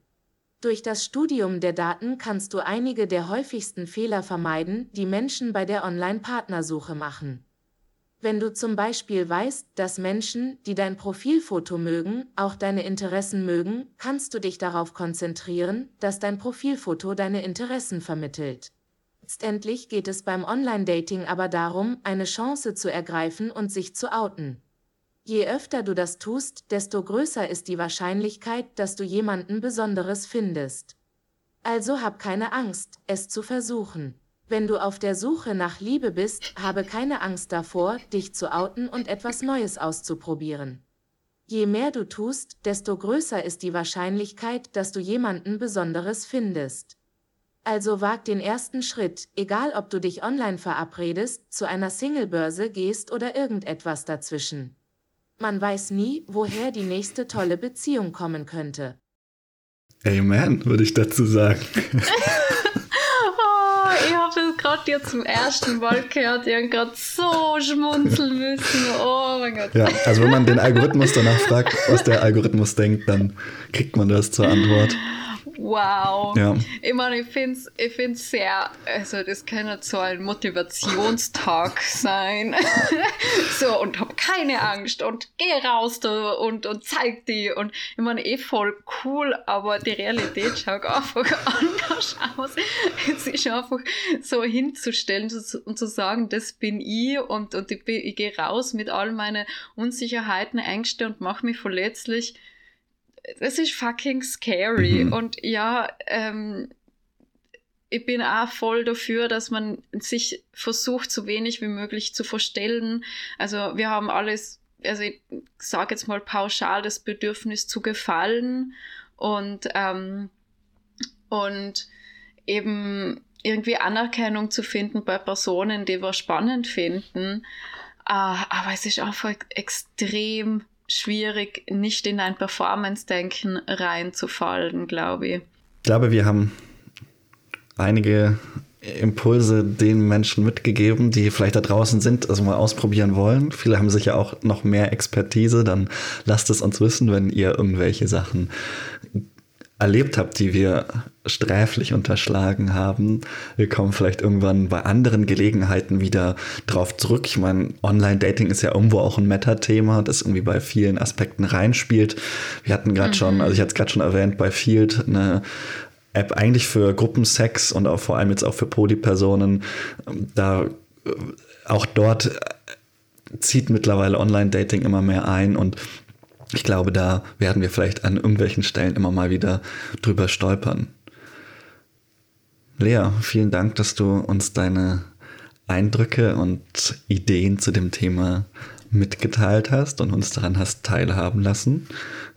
[SPEAKER 4] Durch das Studium der Daten kannst du einige der häufigsten Fehler vermeiden, die Menschen bei der Online-Partnersuche machen. Wenn du zum Beispiel weißt, dass Menschen, die dein Profilfoto mögen, auch deine Interessen mögen, kannst du dich darauf konzentrieren, dass dein Profilfoto deine Interessen vermittelt. Letztendlich geht es beim Online-Dating aber darum, eine Chance zu ergreifen und sich zu outen. Je öfter du das tust, desto größer ist die Wahrscheinlichkeit, dass du jemanden Besonderes findest. Also hab keine Angst, es zu versuchen. Wenn du auf der Suche nach Liebe bist, habe keine Angst davor, dich zu outen und etwas Neues auszuprobieren. Je mehr du tust, desto größer ist die Wahrscheinlichkeit, dass du jemanden Besonderes findest. Also wag den ersten Schritt, egal ob du dich online verabredest, zu einer Singlebörse gehst oder irgendetwas dazwischen. Man weiß nie, woher die nächste tolle Beziehung kommen könnte.
[SPEAKER 1] Amen, würde ich dazu sagen.
[SPEAKER 2] oh, ich habe das gerade dir zum ersten Mal gehört. Ich habe gerade so schmunzeln müssen. Oh mein Gott.
[SPEAKER 1] Ja, also wenn man den Algorithmus danach fragt, was der Algorithmus denkt, dann kriegt man das zur Antwort.
[SPEAKER 2] Wow.
[SPEAKER 1] Ja.
[SPEAKER 2] Ich meine, ich finde es ich find's sehr, also das kann so ein Motivationstag sein. so, und hab keine Angst und geh raus da und, und zeig die. Und ich meine, eh voll cool, aber die Realität schaut einfach anders aus. Es ist einfach so hinzustellen und zu sagen, das bin ich und, und ich, ich gehe raus mit all meinen Unsicherheiten, Ängste und mach mich verletzlich es ist fucking scary. Mhm. Und ja, ähm, ich bin auch voll dafür, dass man sich versucht, so wenig wie möglich zu verstellen. Also wir haben alles, also ich sage jetzt mal pauschal, das Bedürfnis zu gefallen und, ähm, und eben irgendwie Anerkennung zu finden bei Personen, die wir spannend finden. Uh, aber es ist einfach extrem schwierig, nicht in ein Performance-Denken reinzufallen, glaube ich.
[SPEAKER 1] Ich glaube, wir haben einige Impulse den Menschen mitgegeben, die vielleicht da draußen sind, also mal ausprobieren wollen. Viele haben sicher auch noch mehr Expertise, dann lasst es uns wissen, wenn ihr irgendwelche Sachen erlebt habt, die wir sträflich unterschlagen haben. Wir kommen vielleicht irgendwann bei anderen Gelegenheiten wieder drauf zurück. Ich meine, Online-Dating ist ja irgendwo auch ein Meta-Thema, das irgendwie bei vielen Aspekten reinspielt. Wir hatten gerade mhm. schon, also ich hatte es gerade schon erwähnt, bei Field eine App eigentlich für Gruppensex und auch vor allem jetzt auch für Polypersonen. Da äh, auch dort zieht mittlerweile Online-Dating immer mehr ein und ich glaube, da werden wir vielleicht an irgendwelchen Stellen immer mal wieder drüber stolpern. Lea, vielen Dank, dass du uns deine Eindrücke und Ideen zu dem Thema mitgeteilt hast und uns daran hast teilhaben lassen.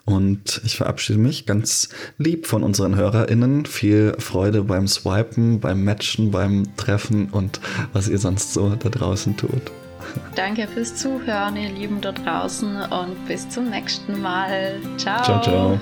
[SPEAKER 1] Und ich verabschiede mich ganz lieb von unseren HörerInnen. Viel Freude beim Swipen, beim Matchen, beim Treffen und was ihr sonst so da draußen tut.
[SPEAKER 2] Danke fürs Zuhören, ihr Lieben da draußen und bis zum nächsten Mal. Ciao.
[SPEAKER 1] Ciao, ciao.